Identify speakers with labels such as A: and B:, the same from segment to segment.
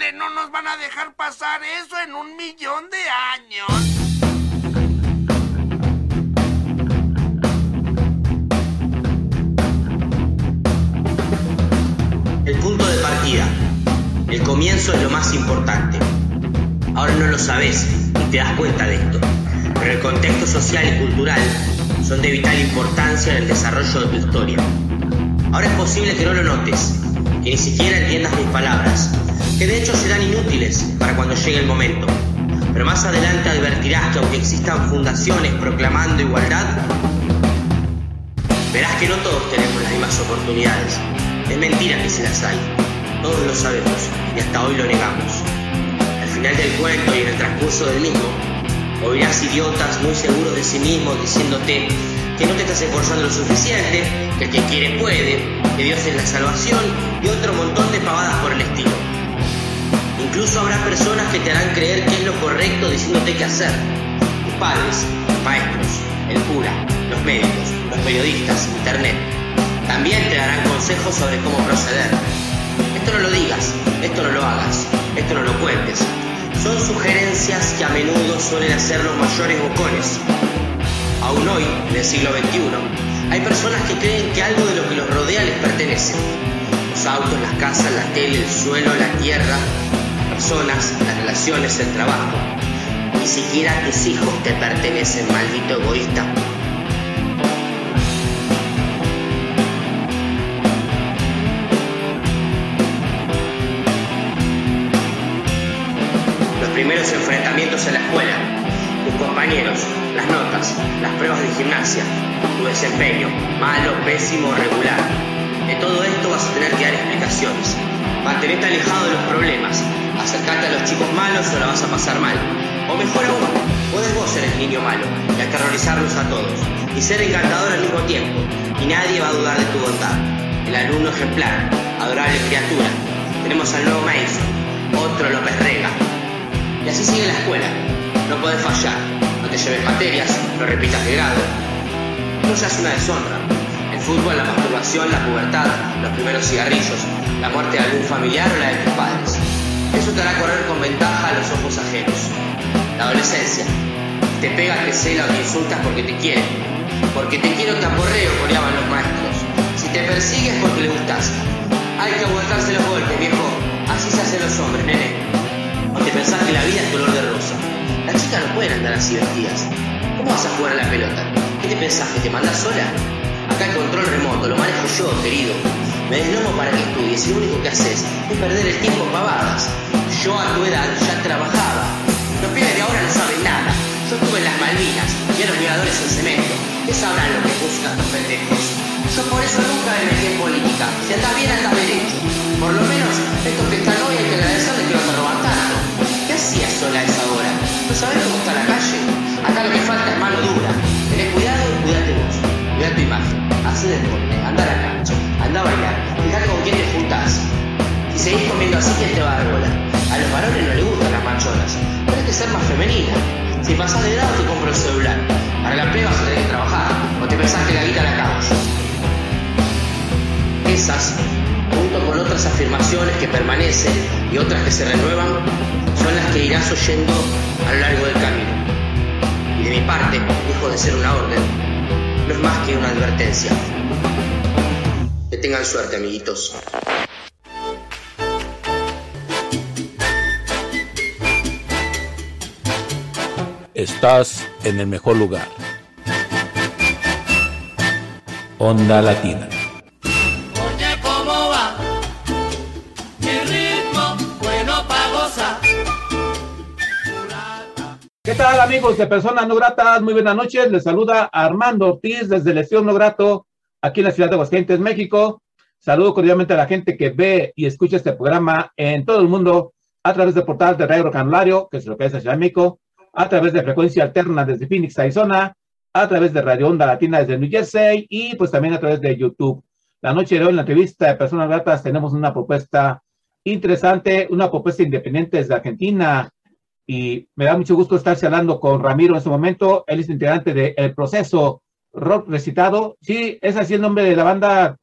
A: No nos van a dejar pasar eso en un millón de años.
B: El punto de partida. El comienzo es lo más importante. Ahora no lo sabes y te das cuenta de esto, pero el contexto social y cultural son de vital importancia en el desarrollo de tu historia. Ahora es posible que no lo notes, que ni siquiera entiendas mis palabras, que de hecho serán inútiles para cuando llegue el momento. Pero más adelante advertirás que aunque existan fundaciones proclamando igualdad, verás que no todos tenemos las mismas oportunidades. Es mentira que se las hay. Todos lo sabemos y hasta hoy lo negamos. Al final del cuento y en el transcurso del mismo, oirás idiotas muy seguros de sí mismos diciéndote que no te estás esforzando lo suficiente, que el que quiere puede, que Dios es la salvación y otro montón de pavadas por el estilo. Incluso habrá personas que te harán creer que es lo correcto diciéndote qué hacer. Tus padres, los maestros, el cura, los médicos, los periodistas, internet. También te darán consejos sobre cómo proceder. Esto no lo digas, esto no lo hagas, esto no lo cuentes. Son sugerencias que a menudo suelen hacer los mayores bocones. Aún hoy, en el siglo XXI, hay personas que creen que algo de lo que los rodea les pertenece. Los autos, las casas, la tele, el suelo, la tierra, personas, las relaciones, el trabajo. Ni siquiera tus hijos te pertenecen, maldito egoísta. Los primeros enfrentamientos en la escuela, tus compañeros, las notas, las pruebas de gimnasia, tu desempeño, malo, pésimo regular. De todo esto vas a tener que dar explicaciones. Mantenerte alejado de los problemas, acercarte a los chicos malos o la vas a pasar mal. O mejor aún, puedes vos ser el niño malo y aterrorizarlos a todos. Y ser encantador al mismo tiempo. Y nadie va a dudar de tu bondad. El alumno ejemplar, adorable criatura. Tenemos al nuevo Mason, otro López Rega. Y así sigue la escuela. No podés fallar. No te lleves materias, no repitas de grado. No seas una deshonra. El fútbol, la masturbación, la pubertad, los primeros cigarrillos, la muerte de algún familiar o la de tus padres. Eso te hará correr con ventaja a los ojos ajenos. La adolescencia. Te pega, te cela o te insultas porque te quiere. Porque te quiero te aporreo, coreaban los maestros. Si te persigues porque le gustas. Hay que aguantarse los golpes, viejo. Así se hacen los hombres, nene. ¿O te pensás que la vida es color de rosa? Las chicas no pueden andar así vestidas. ¿Cómo vas a jugar a la pelota? ¿Qué te pensás? ¿Que te mandás sola? Acá el control remoto, lo manejo yo, querido. Me deslomo para que estudies y lo único que haces es perder el tiempo en pavadas. Yo a tu edad ya trabajaba. Los pibes de ahora no saben nada. Yo estuve en las Malvinas y a los miradores en cemento. ¿Qué sabrán lo que buscan estos pendejos? Yo por eso nunca me metí en política. Si andás bien, andás derecho. Por lo menos estos que están hoy hay que agradecerles que no te roban tanto. ¿Qué hacías sola esa hora? ¿No sabés cómo está la calle? Acá lo que falta es vos. Cuidá tu imagen. Hacé deporte. Andá a la cancha. Andá a bailar. Fijate con quién te juntás. Si seguís comiendo así, ¿quién te va a dar bola? A los varones no les gustan las machonas. Tienes que ser más femenina. Si pasás de grado, te compro el celular. Para la plebe vas a tener que trabajar. O te pensás que la guita la yo. Esas, junto con otras afirmaciones que permanecen y otras que se renuevan, son las que irás oyendo a lo largo del camino. Y de mi parte, lejos de ser una orden, es más que una advertencia. Que tengan suerte, amiguitos.
C: Estás en el mejor lugar. Onda Latina.
D: Tal amigos de Personas No Gratas? Muy buenas noches. Les saluda Armando Ortiz desde Lesión No Grato aquí en la ciudad de Aguascalientes, México. Saludo cordialmente a la gente que ve y escucha este programa en todo el mundo a través del portal de Radio Canulario, que es lo que es Ciudad de México, a través de frecuencia alterna desde Phoenix, Arizona, a través de Radio Onda Latina desde New Jersey y pues también a través de YouTube. La noche de hoy en la entrevista de Personas Gratas tenemos una propuesta interesante, una propuesta independiente desde Argentina y me da mucho gusto estarse hablando con Ramiro en este momento. Él es integrante de El Proceso Rock Recitado. Sí, es así el nombre de la banda,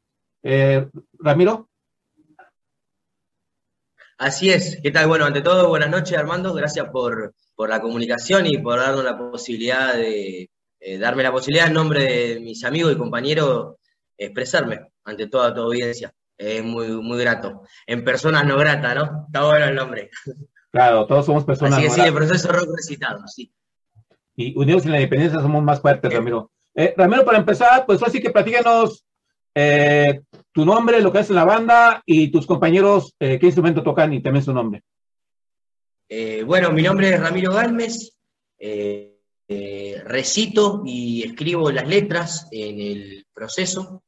D: eh, Ramiro.
B: Así es. ¿Qué tal? Bueno, ante todo, buenas noches, Armando. Gracias por, por la comunicación y por darnos la posibilidad de eh, darme la posibilidad en nombre de mis amigos y compañeros expresarme ante toda tu audiencia. Es muy, muy grato. En personas no gratas, ¿no? Está bueno el nombre.
D: Claro, todos somos personas
B: Así
D: no
B: sí, el proceso rock recitado, sí.
D: Y unidos en la independencia somos más fuertes, Ramiro. Eh, Ramiro, para empezar, pues así que platícanos eh, tu nombre, lo que hace la banda y tus compañeros, eh, qué instrumento tocan y también su nombre.
B: Bueno, mi nombre es Ramiro Galmes, recito y escribo las letras en el proceso.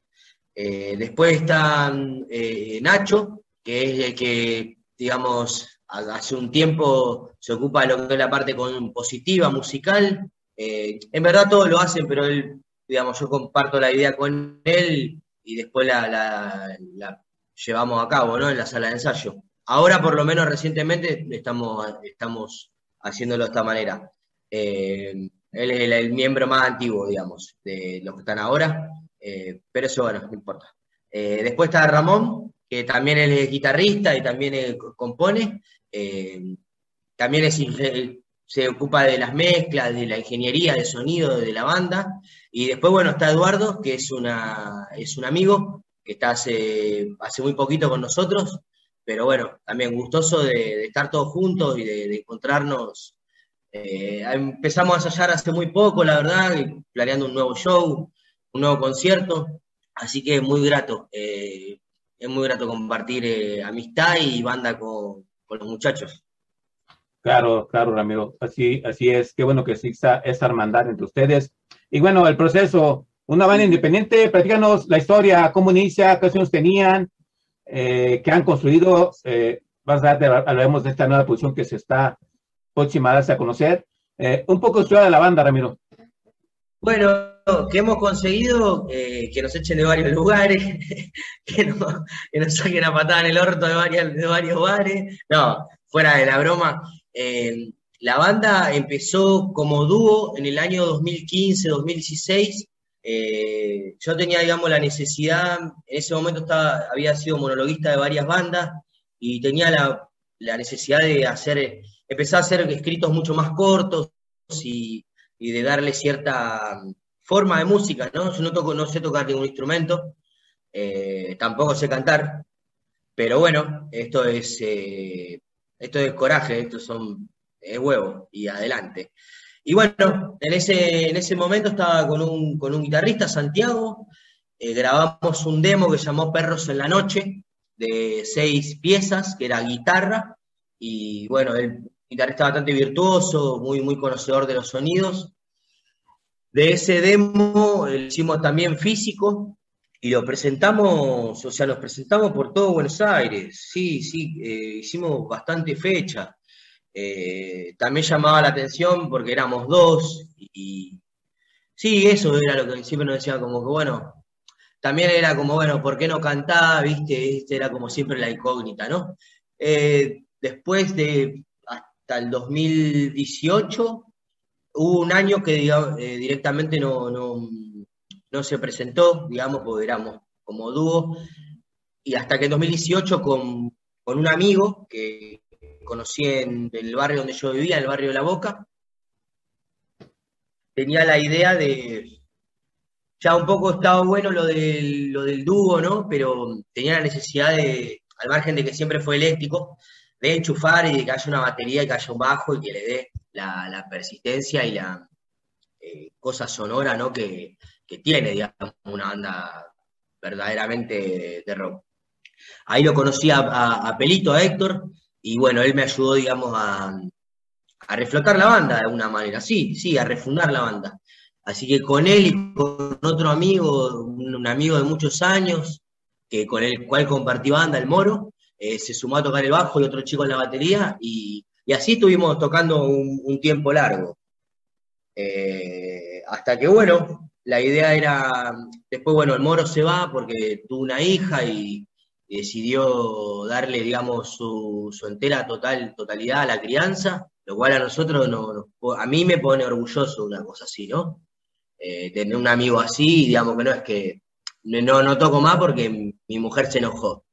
B: Después está Nacho, que es el que, digamos, hace un tiempo se ocupa de lo que es la parte compositiva, musical. Eh, en verdad todos lo hacen, pero él, digamos, yo comparto la idea con él y después la, la- llevamos a cabo, ¿no? En la sala de ensayo. Ahora, por lo menos recientemente, estamos, estamos haciéndolo de esta manera. Eh, él es el, miembro más antiguo, digamos, de los que están ahora, eh, pero eso, bueno, no importa. Después está Ramón, que también es guitarrista y también co- compone. Eh, también inge- se ocupa de las mezclas, de la ingeniería de sonido de la banda. Y después, bueno, está Eduardo, que es, una, es un amigo que está hace, hace muy poquito con nosotros, pero bueno, también gustoso de, estar todos juntos y de, encontrarnos. Eh, empezamos a ensayar hace muy poco, la verdad, planeando un nuevo show, un nuevo concierto, así que muy grato, eh, es muy grato compartir eh, amistad y banda con, con los muchachos.
D: Claro, claro, Ramiro. Así, así es. Qué bueno que exista esta hermandad entre ustedes. Y bueno, el proceso, una banda independiente, platícanos la historia, cómo inicia, qué acciones tenían, eh, qué han construido. Eh, más adelante hablaremos de esta nueva posición que se está próxima a darse a conocer. Eh, un poco de historia de la banda, Ramiro.
B: Bueno, que hemos conseguido eh, que nos echen de varios lugares, que, no- que nos saquen a patada en el orto de, varias- de varios bares. No, fuera de la broma. eh, la banda empezó como dúo en el año 2015-2016. Eh, yo tenía, digamos, la necesidad, en ese momento estaba, había sido monologuista de varias bandas y tenía la, la necesidad de hacer, empezar a hacer escritos mucho más cortos y de darle cierta forma de música, ¿no? Yo no, toco, no sé tocar ningún instrumento, eh, tampoco sé cantar, pero bueno, esto es, eh, esto es coraje, esto son, es huevo, y adelante. Y bueno, en ese, en ese momento estaba con un, con un guitarrista, Santiago, eh, grabamos un demo que se llamó Perros en la Noche, de seis piezas, que era guitarra, y bueno, el guitarrista bastante virtuoso, muy, muy conocedor de los sonidos. De ese demo lo hicimos también físico y lo presentamos, o sea, los presentamos por todo Buenos Aires. Sí, sí, eh, hicimos bastante fecha. Eh, también llamaba la atención porque éramos dos y sí, eso era lo que siempre nos decía, como que bueno, también era como, bueno, ¿por qué no cantaba? ¿Viste? Este era como siempre la incógnita, ¿no? Eh, después de hasta el 2018 hubo un año que digamos, eh, directamente no, no, no se presentó, digamos, porque éramos como dúo, y hasta que en 2018 con, con un amigo que conocí en el barrio donde yo vivía, el barrio de La Boca, tenía la idea de, ya un poco estaba bueno lo del, lo del dúo, ¿no? Pero tenía la necesidad de, al margen de que siempre fue eléctrico, de enchufar y de que haya una batería y que haya un bajo y que le dé la, persistencia y la eh, cosa sonora, ¿no? Que, que tiene, digamos, una banda verdaderamente de, rock. Ahí lo conocí a, a- a Pelito, a Héctor, y bueno, él me ayudó, digamos, a, a reflotar la banda de alguna manera, sí, sí, a refundar la banda. Así que con él y con otro amigo, un, un amigo de muchos años, que con el cual compartí banda, el Moro, eh, se sumó a tocar el bajo y otro chico en la batería, y, y así estuvimos tocando un, tiempo largo. Eh, hasta que, bueno, la idea era, después, bueno, el Moro se va porque tuvo una hija y, decidió darle, digamos, su, su entera total, totalidad a la crianza, lo cual a nosotros, no, a mí me pone orgulloso una cosa así, ¿no? Eh, tener un amigo así, digamos que no es que no, no toco más porque mi, mi mujer se enojó.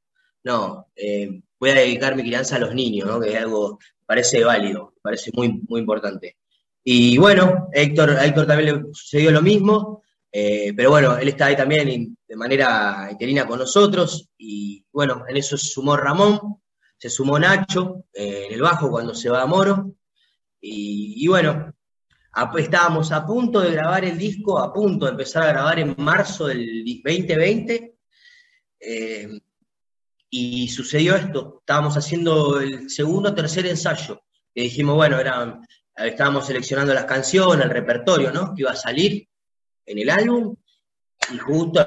B: No, eh, voy a dedicar mi crianza a los niños, ¿no? Que es algo, parece válido, parece muy, muy importante. Y bueno, Héctor, a Héctor también le sucedió lo mismo, eh, pero bueno, él está ahí también de manera interina con nosotros, y bueno, en eso se sumó Ramón, se sumó Nacho eh, en el bajo cuando se va a Moro, y, bueno, estábamos a punto de grabar el disco, a punto de empezar a grabar en marzo del 2020, eh, y sucedió esto, estábamos haciendo el segundo o tercer ensayo, que dijimos, bueno, era, estábamos seleccionando las canciones, el repertorio, ¿no? Que iba a salir en el álbum, y justo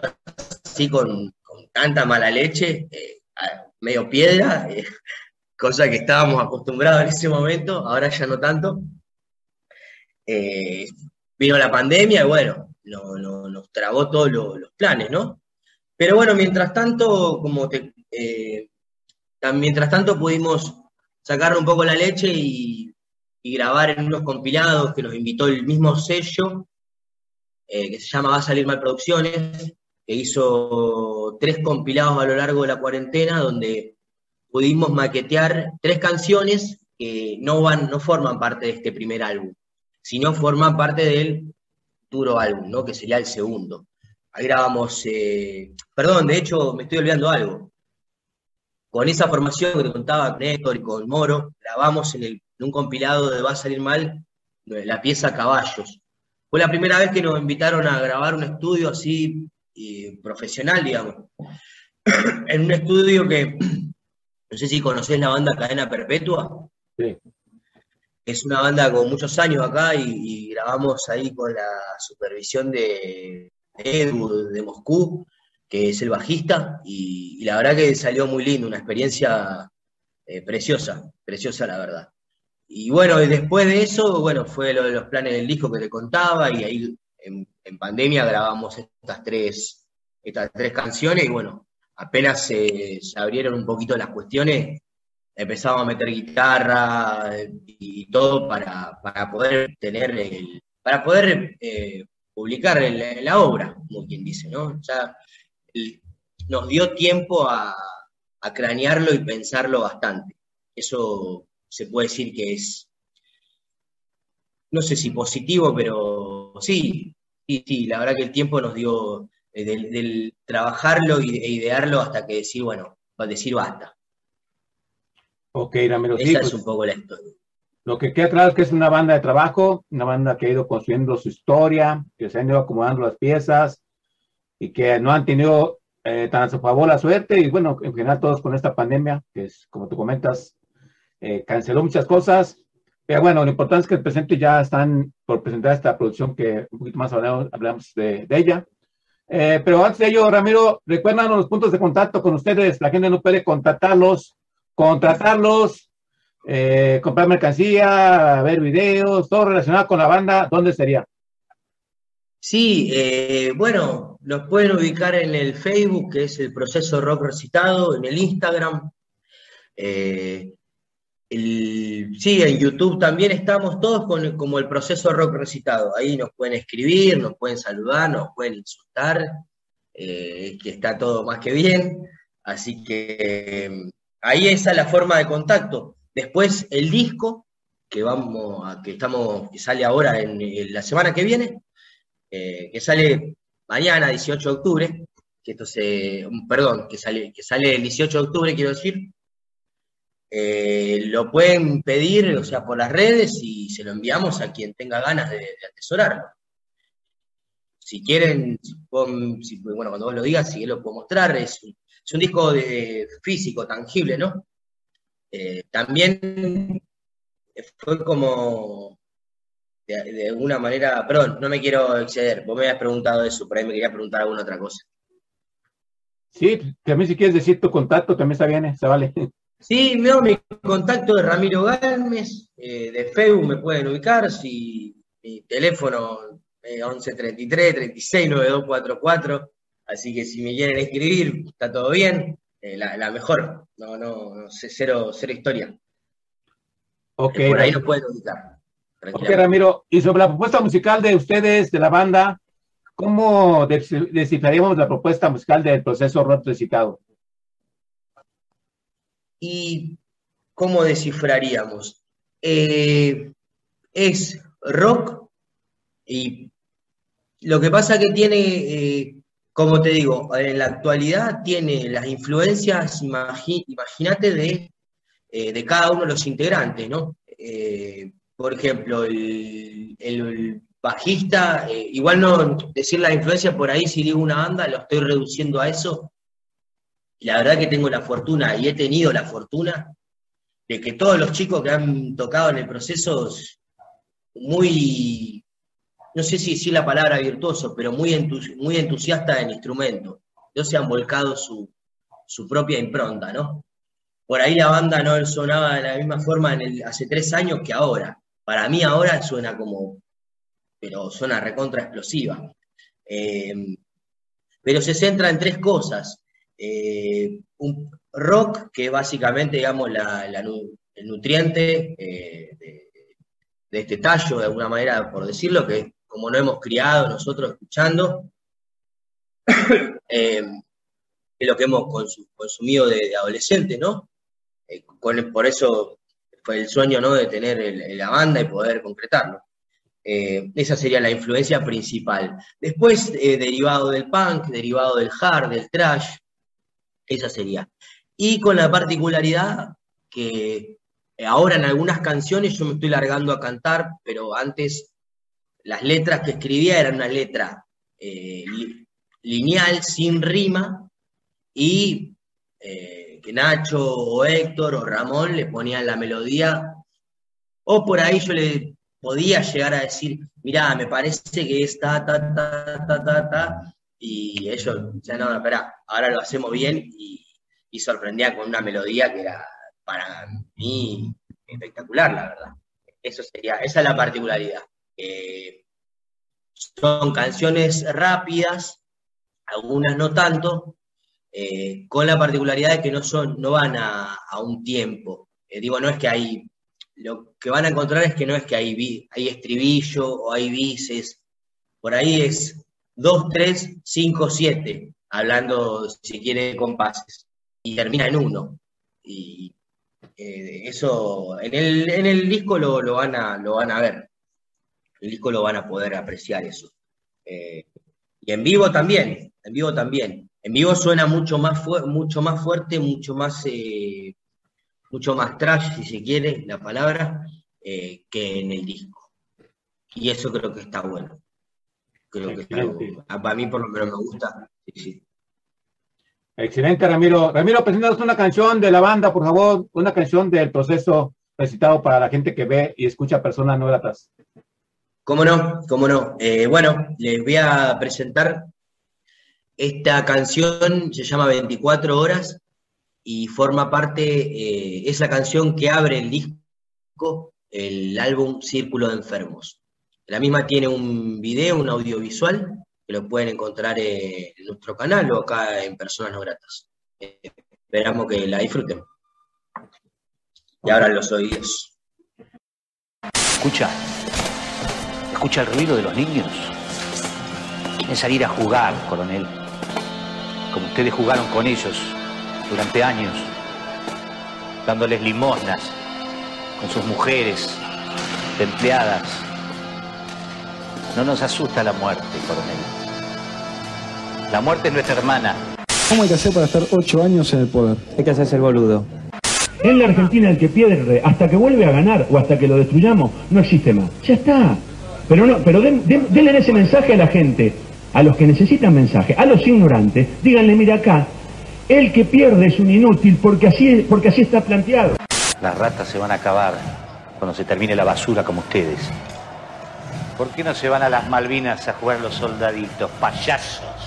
B: así con, con tanta mala leche, eh, medio piedra, eh, cosa que estábamos acostumbrados en ese momento, ahora ya no tanto. Eh, vino la pandemia y bueno, no- no- nos trabó todos lo- los planes, ¿no? Pero bueno, mientras tanto, como te, eh, mientras tanto pudimos sacar un poco la leche y, grabar en unos compilados que nos invitó el mismo sello, eh, que se llama Va a salir mal Producciones, que hizo tres compilados a lo largo de la cuarentena, donde pudimos maquetear tres canciones que no van, no forman parte de este primer álbum, sino forman parte del futuro álbum, ¿no? Que sería el segundo. Ahí grabamos, eh, perdón, de hecho me estoy olvidando algo. Con esa formación que te contaba con Héctor y con Moro, grabamos en, el- en un compilado de Va a salir mal la pieza Caballos. Fue la primera vez que nos invitaron a grabar un estudio así eh, profesional, digamos. en un estudio que, no sé si conocés la banda Cadena Perpetua.
D: Sí.
B: Es una banda con muchos años acá y, y grabamos ahí con la supervisión de Edu de Moscú, que es el bajista, y, la verdad que salió muy lindo, una experiencia eh, preciosa, preciosa la verdad. Y bueno, después de eso, bueno, fue lo de los planes del disco que te contaba, y ahí en, pandemia grabamos estas tres, estas tres canciones, y bueno, apenas se, abrieron un poquito las cuestiones, empezamos a meter guitarra y todo para, para poder tener el, para poder eh, publicar la obra, como quien dice, ¿no? Nos dio tiempo a, a cranearlo y pensarlo bastante. Eso se puede decir que es, no sé si positivo, pero sí, sí, sí, la verdad que el tiempo nos dio eh, del, del trabajarlo e idearlo hasta que decir, bueno, decir basta.
D: Ok, Ramiro, sí,
B: Esa
D: pues,
B: es un poco la historia.
D: lo que queda claro es que es una banda de trabajo, una banda que ha ido construyendo su historia, que se han ido acomodando las piezas y que no han tenido eh, tan a su favor la suerte y bueno, en general todos con esta pandemia, que es como tú comentas, eh, canceló muchas cosas, pero bueno, lo importante es que el presente ya están por presentar esta producción que un poquito más hablamos, hablamos de, de ella. Eh, pero antes de ello, Ramiro, recuérdanos los puntos de contacto con ustedes, la gente no puede contactarlos, contratarlos, eh, comprar mercancía, ver videos, todo relacionado con la banda, ¿dónde sería?
B: Sí, eh, bueno, nos pueden ubicar en el Facebook, que es el proceso rock recitado, en el Instagram. eh, sí, en YouTube también estamos todos con, como el proceso rock recitado. Ahí nos pueden escribir, nos pueden saludar, nos pueden insultar, eh, que está todo más que bien. Así que ahí esa es la forma de contacto. Después el disco, que vamos a, que estamos, que sale ahora en la semana que viene, eh, que sale mañana, 18 de octubre, que esto se, perdón, que sale, que sale el 18 de octubre, quiero decir, eh, lo pueden pedir, o sea, por las redes y se lo enviamos a quien tenga ganas de, de atesorarlo. Si quieren, bueno, cuando vos lo digas, si lo puedo mostrar, es es un disco de, físico, tangible, ¿no? Eh, también fue como de, de alguna manera, perdón, no me quiero exceder, vos me habías preguntado eso, por ahí me quería preguntar alguna otra cosa.
D: Sí, también si quieres decir tu contacto, también está bien, se vale.
B: Sí, no, mi contacto es Ramiro Gámez, eh, de Facebook me pueden ubicar, si mi teléfono es 1133 36 9244, así que si me quieren escribir, está todo bien, eh, la, la mejor, no, no, no sé, cero, cero historia.
D: Ok,
B: Eh, por ahí nos pueden ubicar.
D: Ok. Ramiro. Y sobre la propuesta musical de ustedes, de la banda, ¿cómo des- descifraríamos la propuesta musical del proceso rock recitado?
B: ¿Y cómo descifraríamos? Eh, es rock y lo que pasa que tiene, eh, como te digo, en la actualidad tiene las influencias, imagínate, de, eh, de cada uno de los integrantes, ¿no? Eh, por ejemplo, el, bajista, eh, igual no decir la influencia por ahí, si digo una banda, lo estoy reduciendo a eso, la verdad que tengo la fortuna, y he tenido la fortuna, de que todos los chicos que han tocado en el proceso, muy, no sé si decir la palabra virtuoso, pero muy, muy entusiasta del instrumento. Ellos se han volcado su, su propia impronta, ¿no? Por ahí la banda no sonaba de la misma forma en el- hace tres años que ahora. Para mí ahora suena como, pero suena recontra explosiva. Eh, pero se centra en tres cosas. Eh, un rock, que es básicamente, digamos, la- el nutriente eh, de, este tallo, de alguna manera, por decirlo, que como no hemos criado nosotros escuchando, es lo que hemos consu- consumido de, adolescente, ¿no? Por eso el sueño, ¿no? De tener la banda y poder concretarlo. Eh, esa sería la influencia principal. Después, eh, derivado del punk, derivado del hard, del trash, esa sería. Y con la particularidad que ahora en algunas canciones yo me estoy largando a cantar, pero antes las letras que escribía eran una letra eh, li- lineal, sin rima, y eh, que Nacho o Héctor o Ramón le ponían la melodía, o por ahí yo le podía llegar a decir, mirá, me parece que es ta, ta, ta, ta, ta, y ellos, ya no, espera, ahora lo hacemos bien, y, y sorprendía con una melodía que era para mí espectacular, la verdad. Eso sería, esa es la particularidad. Son canciones rápidas, algunas no tanto, eh, con la particularidad de que no son, no van a, a un tiempo. Eh, digo, no es que hay, lo que van a encontrar es que no es que hay, hay estribillo o hay bises, por ahí es 2, 3, 5, 7, hablando, si quiere, de compases, y termina en uno. Y eh, eso, en el, en el disco lo, lo van a, lo van a ver, el disco lo van a poder apreciar eso. Y en vivo también, en vivo también. En vivo suena mucho más, mucho más fuerte, mucho más, eh, mucho más trash, si se quiere, la palabra, eh, que en el disco. Y eso creo que está bueno. Creo que está bueno. Para mí por lo menos me gusta. Sí, sí.
D: Excelente, Ramiro. Ramiro, preséntanos una canción de la banda, por favor, una canción del proceso recitado para la gente que ve y escucha personas no gratas.
B: ¿Cómo no? ¿Cómo no? Eh, bueno, les voy a presentar esta canción, se llama 24 horas y forma parte, eh, es la canción que abre el disco, el álbum Círculo de Enfermos. La misma tiene un video, un audiovisual, que lo pueden encontrar en nuestro canal o acá en Personas No Gratas. Esperamos que la disfruten. Y abran los oídos.
E: Escucha, escucha el ruido de los niños. Quieren salir a jugar, coronel. Como ustedes jugaron con ellos durante años, dándoles limosnas con sus mujeres, de empleadas. No nos asusta la muerte, coronel. La muerte es nuestra hermana.
F: ¿Cómo hay que hacer para estar ocho años en el poder?
G: Hay que hacerse el boludo.
H: En la Argentina el que pierde hasta que vuelve a ganar o hasta que lo destruyamos no existe más. Ya está. Pero no, pero den- den- denle ese mensaje a la gente, a los que necesitan mensaje, a los ignorantes, díganle, mira acá, el que pierde es un inútil porque así, porque así está planteado.
E: Las ratas se van a acabar cuando se termine la basura como ustedes. ¿Por qué no se van a las Malvinas a jugar los soldaditos, payasos?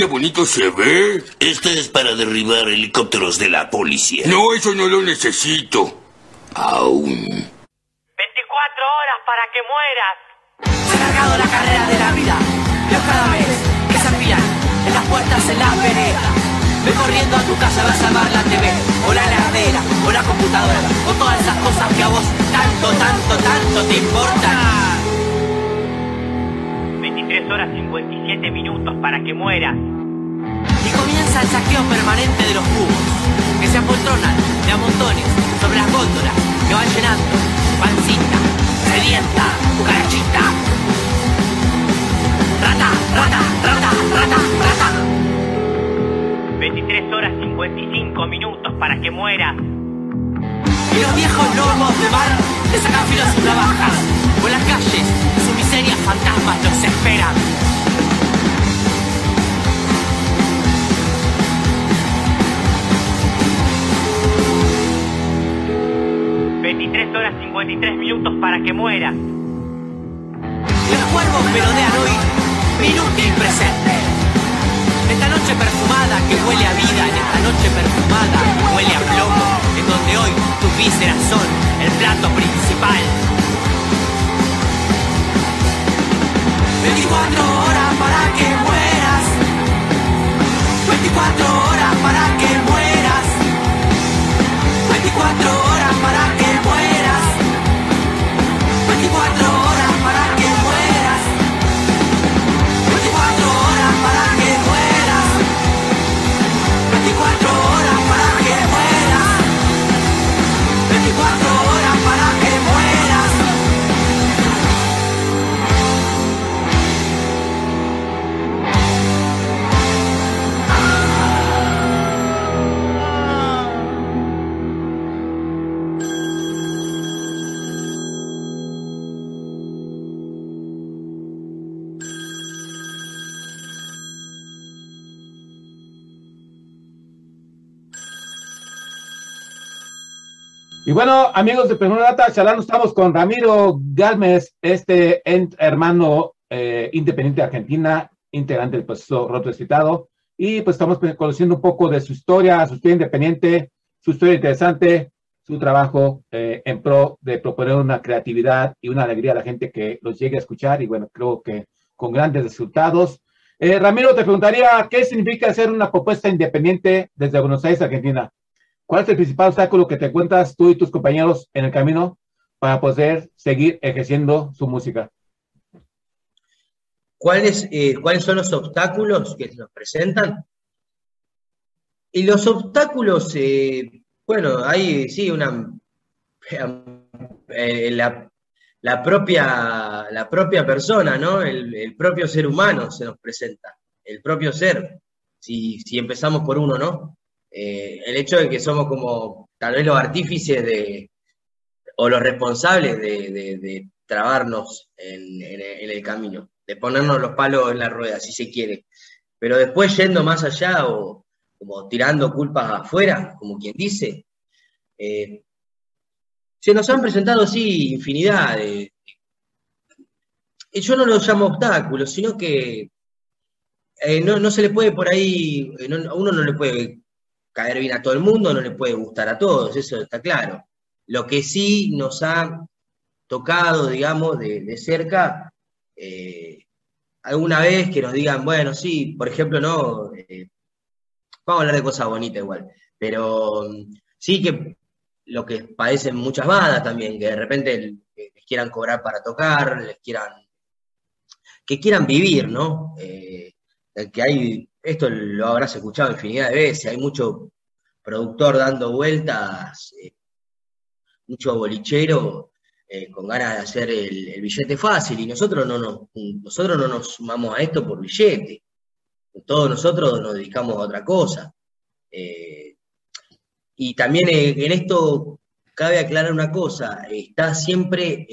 G: Qué bonito se ve.
I: Este es para derribar helicópteros de la policía.
G: No, eso no lo necesito.
I: Aún.
J: 24 horas para que mueras. Se ha largado la carrera de la vida. Veo cada vez que se apilan en las puertas en la vereda. Ve corriendo a tu casa, vas a salvar la TV, o la heladera, o la computadora, o todas esas cosas que a vos tanto, tanto, tanto te importan.
K: 23 horas 57 minutos para que mueras.
J: Y comienza el saqueo permanente de los cubos, que se apoltronan de a montones sobre las góndolas, que van llenando pancita, sedienta, cucarachita. Rata, rata, rata, rata, rata.
K: 23 horas 55 minutos para que mueras.
J: Y los viejos lobos de mar le sacan filo a sus navajas. En las calles, su miseria fantasmas los esperan.
K: 23 horas 53 minutos para que muera.
J: Los cuervos merodean hoy, minuto presente. Esta noche perfumada que huele a vida, en esta noche perfumada huele a plomo,
D: amigos de Primera Data, charlando estamos con Ramiro Galmes, este hermano eh, independiente de Argentina, integrante del proceso roto excitado. Y pues estamos conociendo un poco de su historia, su historia independiente, su historia interesante, su trabajo eh, en pro de proponer una creatividad y una alegría a la gente que los llegue a escuchar. Y bueno, creo que con grandes resultados. Eh, Ramiro, te preguntaría, ¿qué significa hacer una propuesta independiente desde Buenos Aires, Argentina? ¿Cuál es el principal obstáculo que te encuentras tú y tus compañeros en el camino para poder seguir ejerciendo su música?
B: ¿Cuáles, eh, ¿Cuáles son los obstáculos que nos presentan? Y los obstáculos, eh, bueno, hay sí una eh, la, la propia, la propia persona, ¿no? El, el propio ser humano se nos presenta, el propio ser, si, si empezamos por uno, ¿no? Eh, el hecho de que somos como tal vez los artífices de, o los responsables de, de- trabarnos en, el camino, de ponernos los palos en la rueda, si se quiere. Pero después yendo más allá o como tirando culpas afuera, como quien dice, eh, se nos han presentado así infinidad de... Yo no lo llamo obstáculos, sino que eh, no, no se le puede por ahí, a uno no le puede caer bien a todo el mundo, no le puede gustar a todos, eso está claro. Lo que sí nos ha tocado, digamos, de, de cerca, eh, alguna vez que nos digan, bueno, sí, por ejemplo, no, eh, vamos a hablar de cosas bonitas igual, pero mm, sí que lo que padecen muchas bandas también, que de repente eh, les quieran cobrar para tocar, les quieran, que quieran vivir, ¿no? Que hay, esto lo habrás escuchado infinidad de veces, hay mucho productor dando vueltas, eh, mucho bolichero eh, con ganas de hacer el, billete fácil, y nosotros no nos, nosotros no nos sumamos a esto por billete, todos nosotros nos dedicamos a otra cosa. Eh, y también eh, en esto cabe aclarar una cosa, está siempre,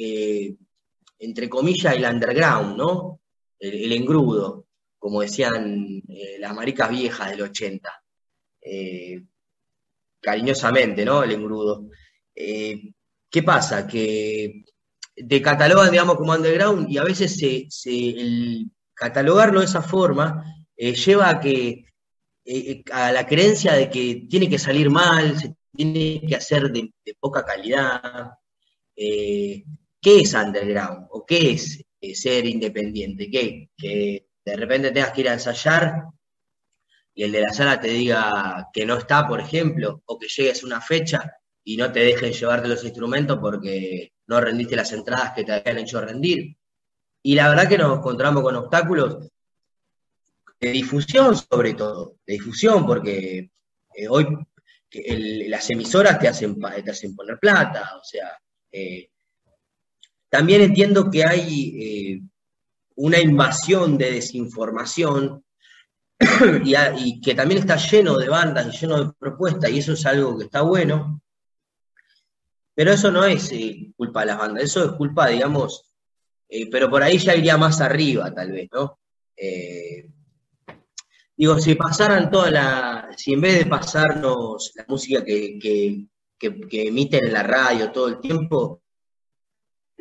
B: entre comillas, el underground, ¿no? El engrudo, como decían eh, las maricas viejas del 80. Eh, cariñosamente, ¿no? El engrudo. Eh, ¿Qué pasa? Que te catalogan, digamos, como underground y a veces se, el catalogarlo de esa forma lleva a que a la creencia de que tiene que salir mal, se tiene que hacer de, poca calidad. ¿Qué es underground? ¿O qué es ser independiente? ¿Qué? Que de repente tengas que ir a ensayar y el de la sala te diga que no está, por ejemplo, o que llegues a una fecha y no te dejen llevarte los instrumentos porque no rendiste las entradas que te habían hecho rendir. Y la verdad que nos encontramos con obstáculos de difusión sobre todo, de difusión, porque eh, hoy las emisoras te hacen, te hacen poner plata, o sea, eh, también entiendo que hay eh, una invasión de desinformación y, que también está lleno de bandas y lleno de propuestas, y eso es algo que está bueno. Pero eso no es eh, culpa de las bandas, eso es culpa, digamos, eh, pero por ahí ya iría más arriba, tal vez, ¿no? Eh, digo, si pasaran toda la, si en vez de pasarnos la música que, que, emiten en la radio todo el tiempo,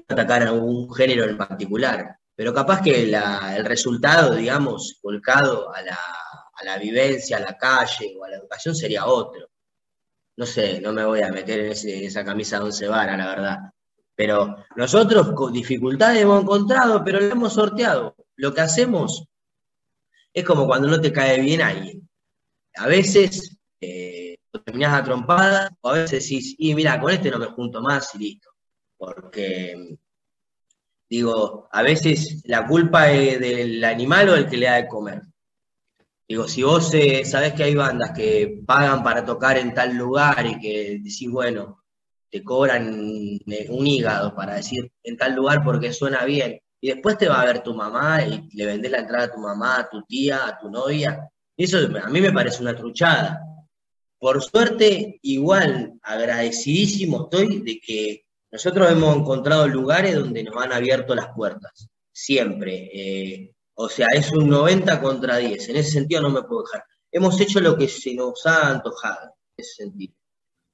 B: atacaran un género en particular, pero capaz que el resultado, digamos, volcado a la, vivencia, a la calle o a la educación sería otro. No sé, no me voy a meter en, esa camisa de once varas, la verdad. Pero nosotros con dificultades hemos encontrado, pero lo hemos sorteado. Lo que hacemos es como cuando no te cae bien alguien. A veces eh, terminás a trompada, o a veces decís, y mira, con este no me junto más y listo. Porque Digo, a veces la culpa es del animal o del que le da de comer. Digo, si vos eh, sabés que hay bandas que pagan para tocar en tal lugar y que decís, bueno, te cobran eh, un hígado para decir en tal lugar porque suena bien, y después te va a ver tu mamá y le vendés la entrada a tu mamá, a tu tía, a tu novia, eso a mí me parece una truchada. Por suerte, igual agradecidísimo estoy de que nosotros hemos encontrado lugares donde nos han abierto las puertas, siempre. Eh, o sea, es un 90 contra 10. En ese sentido no me puedo dejar. Hemos hecho lo que se nos ha antojado, en ese sentido.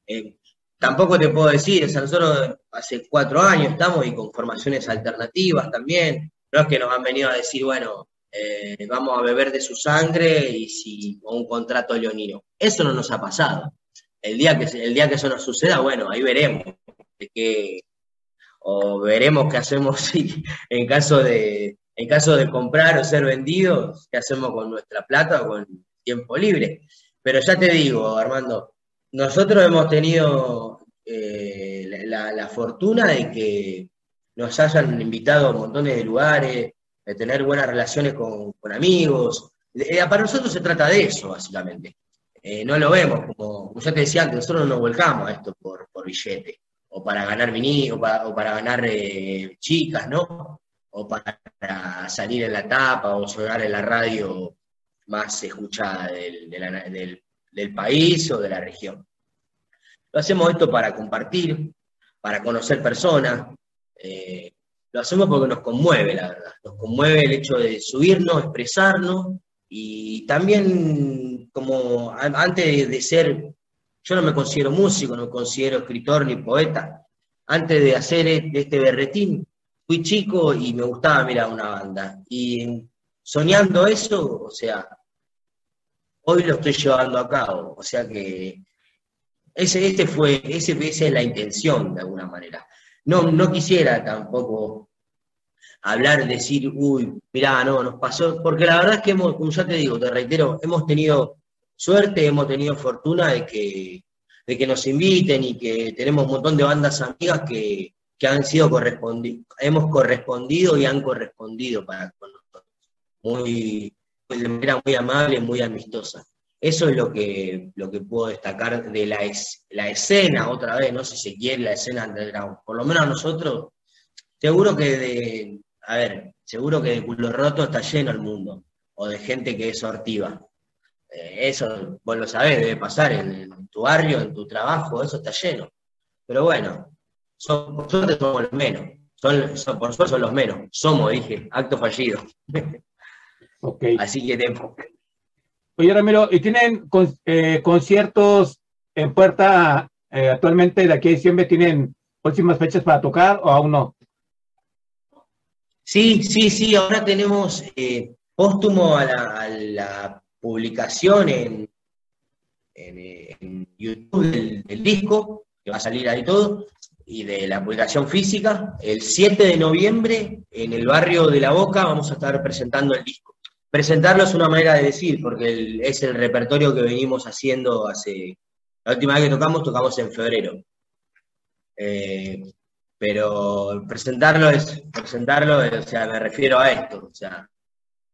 B: Eh, tampoco te puedo decir, o hace cuatro años estamos y con formaciones alternativas también. No es que nos han venido a decir, bueno, eh, vamos a beber de su sangre y si o un contrato leonino. Eso no nos ha pasado. El día que, el día que eso nos suceda, bueno, ahí veremos que, o veremos qué hacemos si, en caso de en caso de comprar o ser vendidos, qué hacemos con nuestra plata o con tiempo libre. Pero ya te digo, Armando, nosotros hemos tenido eh, la, fortuna de que nos hayan invitado a montones de lugares, de tener buenas relaciones con, amigos. Eh, para nosotros se trata de eso, básicamente. Eh, no lo vemos, como, ya te decía antes, nosotros no nos volcamos a esto por, por billete o para ganar mini, o para, ganar eh, chicas, ¿no? O para, salir en la tapa o sonar en la radio más escuchada del, país o de la región. Lo hacemos esto para compartir, para conocer personas. Eh, lo hacemos porque nos conmueve, la verdad. Nos conmueve el hecho de subirnos, expresarnos y también como antes de ser yo no me considero músico, no me considero escritor ni poeta. Antes de hacer e-, este berretín, fui chico y me gustaba mirar una banda. Y soñando eso, o sea, hoy lo estoy llevando a cabo. O sea que ese, este fue, ese, esa es la intención de alguna manera. No, no quisiera tampoco hablar, decir, uy, mirá, no, nos pasó, porque la verdad es que hemos, como ya te digo, te reitero, hemos tenido suerte, hemos tenido fortuna de que, de que nos inviten y que tenemos un montón de bandas amigas que, han sido correspondidos, hemos correspondido y han correspondido para con nosotros. Muy, de manera muy amable, muy amistosa. Eso es lo que, lo que puedo destacar de la, la escena, otra vez, no sé si se quiere, la escena underground. Por lo menos nosotros, seguro que de, a ver, seguro que de culo roto está lleno el mundo, o de gente que es sortiva. Eh, eso, vos lo sabés, debe pasar en, tu barrio, en tu trabajo, eso está lleno. Pero bueno, son, por suerte somos los menos. Son, por suerte son los menos. Somos, dije, acto fallido.
D: Okay.
B: Así que te...
D: Oye, Ramiro, ¿y tienen eh, conciertos en puerta eh, actualmente de aquí a diciembre tienen próximas fechas para tocar o aún no?
B: Sí, sí, sí, ahora tenemos eh, póstumo a la, a la publicación en, YouTube del, disco, que va a salir ahí todo, y de la publicación física. El 7 de noviembre, en el barrio de La Boca, vamos a estar presentando el disco. Presentarlo es una manera de decir, porque es el repertorio que venimos haciendo hace... La última vez que tocamos, tocamos en febrero. Eh, pero presentarlo es, presentarlo, es- o sea, me refiero a esto, o sea,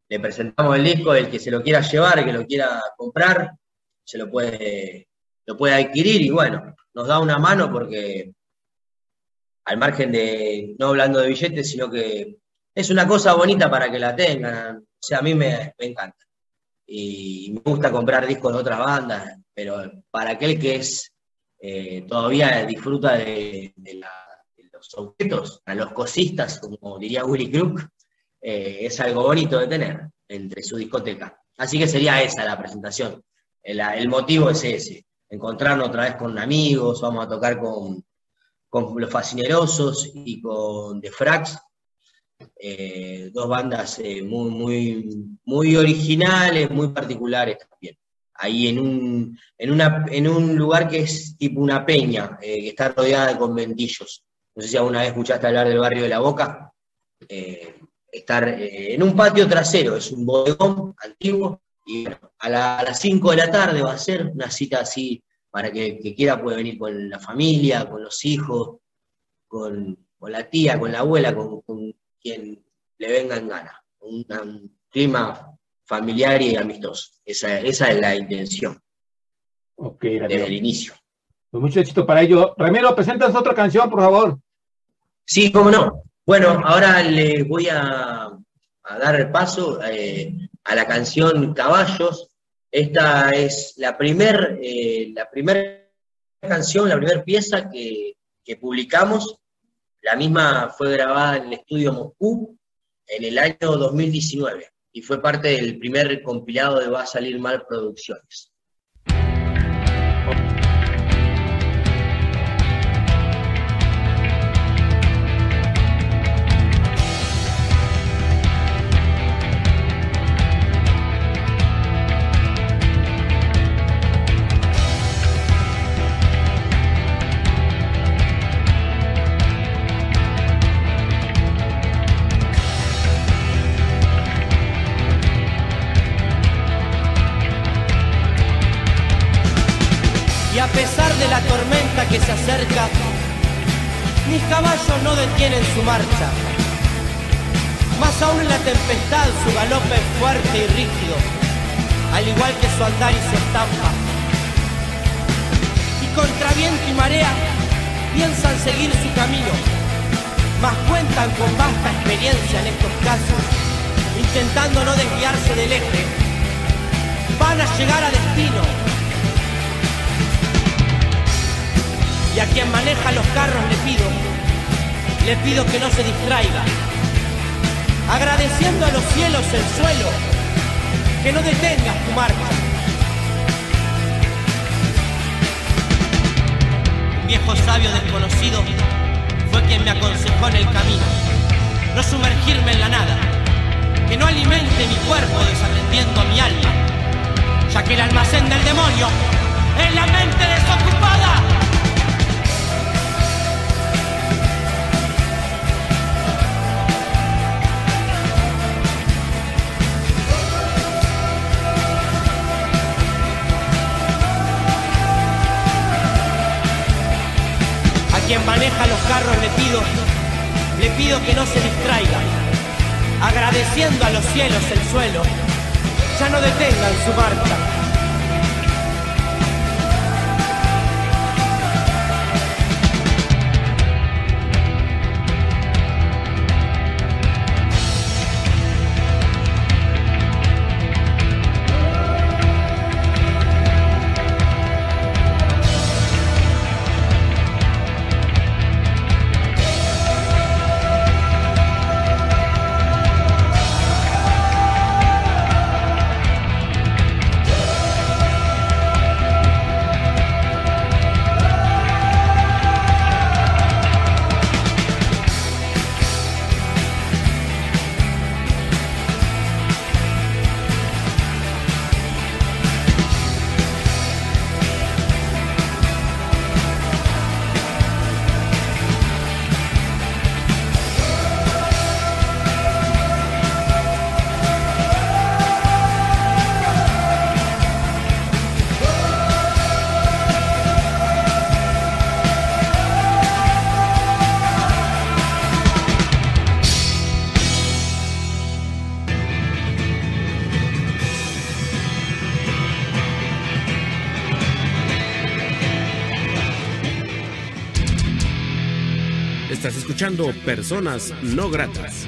B: le presentamos el disco, el que se lo quiera llevar, que lo quiera comprar, se lo puede, lo puede adquirir y bueno, nos da una mano porque al margen de, no hablando de billetes, sino que es una cosa bonita para que la tengan, o sea, a mí me, encanta. Y me gusta comprar discos de otras bandas, pero para aquel que es eh, todavía disfruta de, de los objetos, a los cosistas, como diría Willy Crook, eh, es algo bonito de tener entre su discoteca. Así que sería esa la presentación. El, motivo es ese, encontrarnos otra vez con amigos, vamos a tocar con, con Los Fascinerosos y con The Frags, eh, dos bandas eh, muy, muy, muy originales, muy particulares también. Ahí en un, en, una, en un lugar que es tipo una peña, que está rodeada de conventillos. No sé si alguna vez escuchaste hablar del barrio de La Boca. Estar eh, en un patio trasero, es un bodegón antiguo, y bueno, a, la- a las 5 de la tarde va a ser una cita así para que, que quiera puede venir con la familia, con los hijos, con, con la tía, con la abuela, con, con quien le venga en gana. Un, un clima familiar y amistoso. Esa, esa es la intención
D: Ok,
B: desde el inicio.
D: Pues mucho éxito para ello. Ramiro, presentas otra canción, por favor.
B: Sí, cómo no. Bueno, ahora le voy a, dar el paso eh, a la canción Caballos. Esta es la primer, eh, la primer canción, la primera pieza que, que publicamos. La misma fue grabada en el estudio Moscú en el año 2019 y fue parte del primer compilado de Va a salir mal producciones.
J: Caballos no detienen su marcha. Más aún en la tempestad su galope es fuerte y rígido, al igual que su andar y su estampa. Y contra viento y marea piensan seguir su camino, mas cuentan con vasta experiencia en estos casos, intentando no desviarse del eje. Van a llegar a destino, Y a quien maneja los carros le pido, le pido que no se distraiga, agradeciendo a los cielos el suelo, que no detengas tu marcha. Un viejo sabio desconocido fue quien me aconsejó en el camino, no sumergirme en la nada, que no alimente mi cuerpo desatendiendo mi alma, ya que el almacén del demonio es la mente desocupada. Maneja los carros le pido, le pido que no se distraiga, agradeciendo a los cielos el suelo, ya no detengan su marcha.
L: Escuchando Personas No Gratas.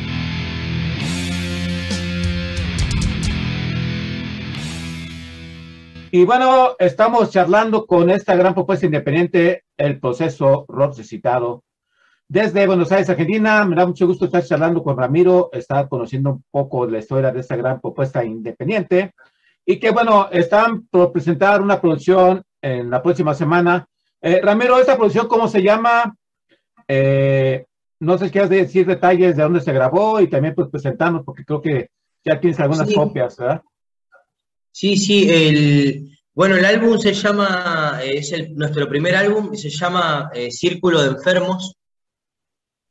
D: Y bueno, estamos charlando con esta gran propuesta independiente, el proceso rock citado. Desde Buenos Aires, Argentina, me da mucho gusto estar charlando con Ramiro, estar conociendo un poco la historia de esta gran propuesta independiente. Y que bueno, están por presentar una producción en la próxima semana. Eh, Ramiro, ¿esta producción cómo se llama? Eh, no sé si quieres decir detalles de dónde se grabó y también pues presentarnos, porque creo que ya tienes algunas
B: Sí.
D: copias, ¿verdad?
B: Sí, sí, el, bueno, el álbum se llama, eh, es el- nuestro primer álbum y se llama eh, Círculo de Enfermos.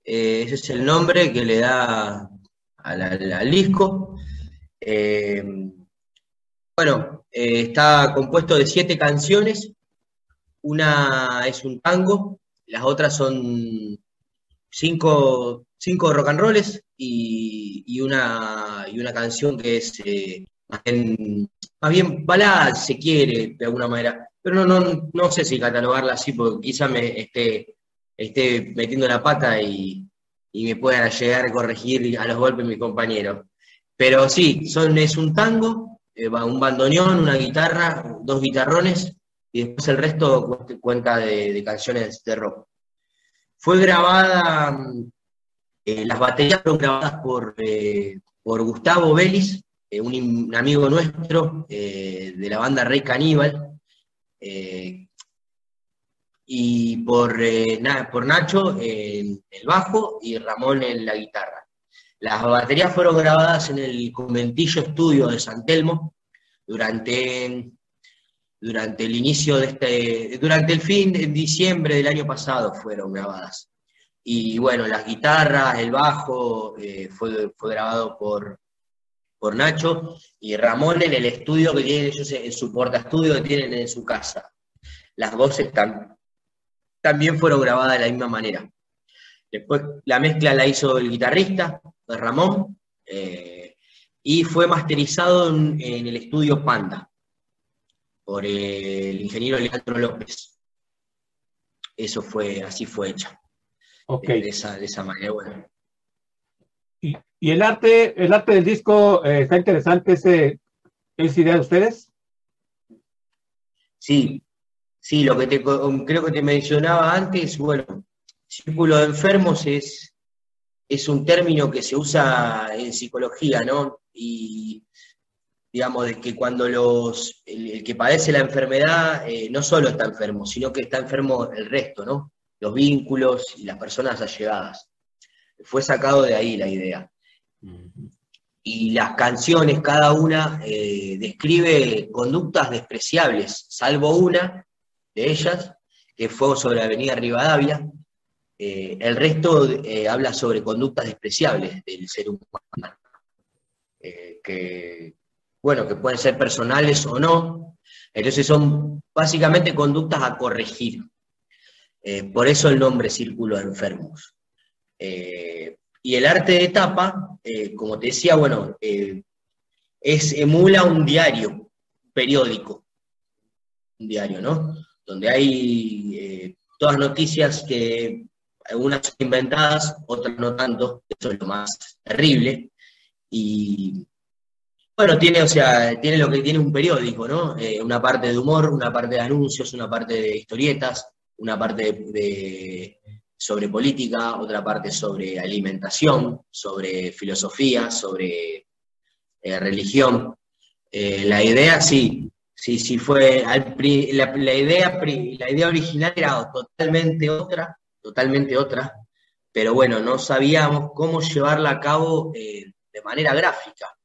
B: Eh, ese es el nombre que le da al, al- al disco. Eh, bueno, está compuesto de siete canciones. Una es un tango, las otras son cinco, cinco rock and rolls y, y una, y una canción que es eh, más bien, más bien balada, se quiere, de alguna manera. Pero no, no, no sé si catalogarla así, porque quizá me esté, esté metiendo la pata y, y me puedan llegar a corregir a los golpes mis compañeros. Pero sí, son, es un tango, eh, un bandoneón, una guitarra, dos guitarrones, y después el resto cu- cuenta de canciones de rock. Fue grabada, eh, las baterías fueron grabadas por, eh, por Gustavo Vélez, eh, un, amigo nuestro de la banda Rey Caníbal, y por, por Nacho en el bajo y Ramón en la guitarra. Las baterías fueron grabadas en el Conventillo Estudio de San Telmo durante, durante el inicio de este, durante el fin de diciembre del año pasado fueron grabadas. Y bueno, las guitarras, el bajo, eh, fue, fue grabado por, por Nacho y Ramón en el estudio que tienen ellos, en su portaestudio que tienen en su casa. Las voces tam- también fueron grabadas de la misma manera. Después la mezcla la hizo el guitarrista, Ramón, eh, y fue masterizado en, en el estudio Panda por el ingeniero Leandro López. Eso fue, así fue hecho.
D: Ok.
B: De, esa, de esa manera, bueno.
D: Y, y el arte, el arte del disco eh, está interesante, ese, ¿es idea de ustedes?
B: Sí, sí, lo que te, creo que te mencionaba antes, bueno, círculo de enfermos es, es un término que se usa en psicología, ¿no? Y digamos, de que cuando los, el, que padece la enfermedad eh, no solo está enfermo, sino que está enfermo el resto, ¿no? Los vínculos y las personas allegadas. Fue sacado de ahí la idea. Y las canciones, cada una, eh, describe conductas despreciables, salvo una de ellas, que fue sobre Avenida Rivadavia. Eh, el resto habla sobre conductas despreciables del ser humano, que, bueno, que pueden ser personales o no. Entonces son básicamente conductas a corregir. Eh, por eso el nombre Círculo de Enfermos. Eh, y el arte de tapa, eh, como te decía, bueno, es, emula un diario, periódico, un diario, ¿no? Donde hay todas noticias que algunas son inventadas, otras no tanto, eso es lo más terrible. Y bueno, tiene, o sea, tiene lo que tiene un periódico, ¿no? Eh, una parte de humor, una parte de anuncios, una parte de historietas, una parte de, sobre política, otra parte sobre alimentación, sobre filosofía, sobre eh, religión. Eh, la idea sí, sí, sí fue, la, idea, la idea original era totalmente otra, totalmente otra, pero bueno, no sabíamos cómo llevarla a cabo de manera gráfica.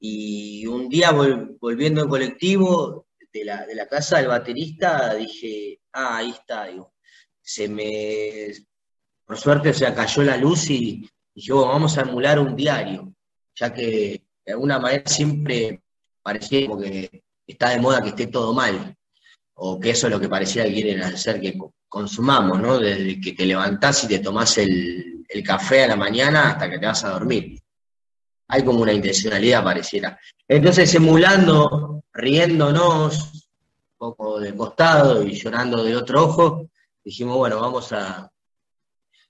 B: Y un día vol- volviendo en colectivo de la, de la casa del baterista, dije, ah, ahí está, digo, se me, por suerte, o sea, cayó la luz y dije, "Oh, vamos a emular un diario, ya que de alguna manera siempre parecía como que está de moda que esté todo mal, o que eso es lo que pareciera que quieren hacer que co- consumamos, ¿no? Desde que te levantás y te tomás el, el café a la mañana hasta que te vas a dormir. Hay como una intencionalidad pareciera. Entonces, emulando, riéndonos, un poco de costado y llorando del otro ojo, dijimos, bueno, vamos a,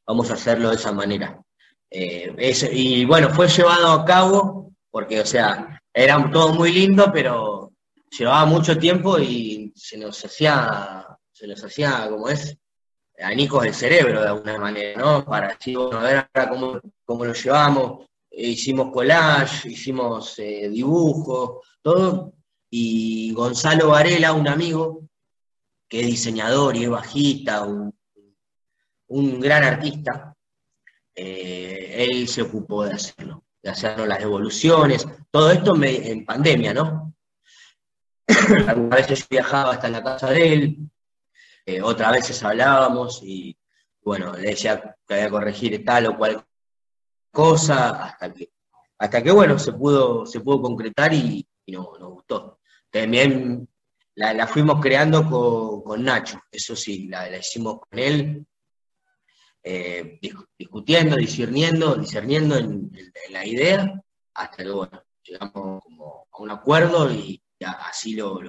B: vamos a hacerlo de esa manera. Eh, y bueno, fue llevado a cabo porque, o sea, era todo muy lindo, pero llevaba mucho tiempo y se nos hacía, se nos hacía, como es, anicos del cerebro de alguna manera, ¿no? Para decir, bueno, a ver cómo, cómo lo llevamos. Hicimos collage, hicimos eh, dibujos, todo. Y Gonzalo Varela, un amigo, que es diseñador y es bajista, un, gran artista, eh, él se ocupó de hacerlo, de hacernos las evoluciones, todo esto en pandemia, ¿no? Algunas veces viajaba hasta la casa de él, eh, otras veces hablábamos y bueno, le decía que había que corregir tal o cual cosa, hasta que, hasta que bueno, se pudo, se pudo concretar y, nos gustó. También la, fuimos creando con, Nacho, eso sí, la, hicimos con él, eh, discutiendo, discerniendo, discerniendo en, la idea, hasta que bueno, llegamos como a un acuerdo y así lo,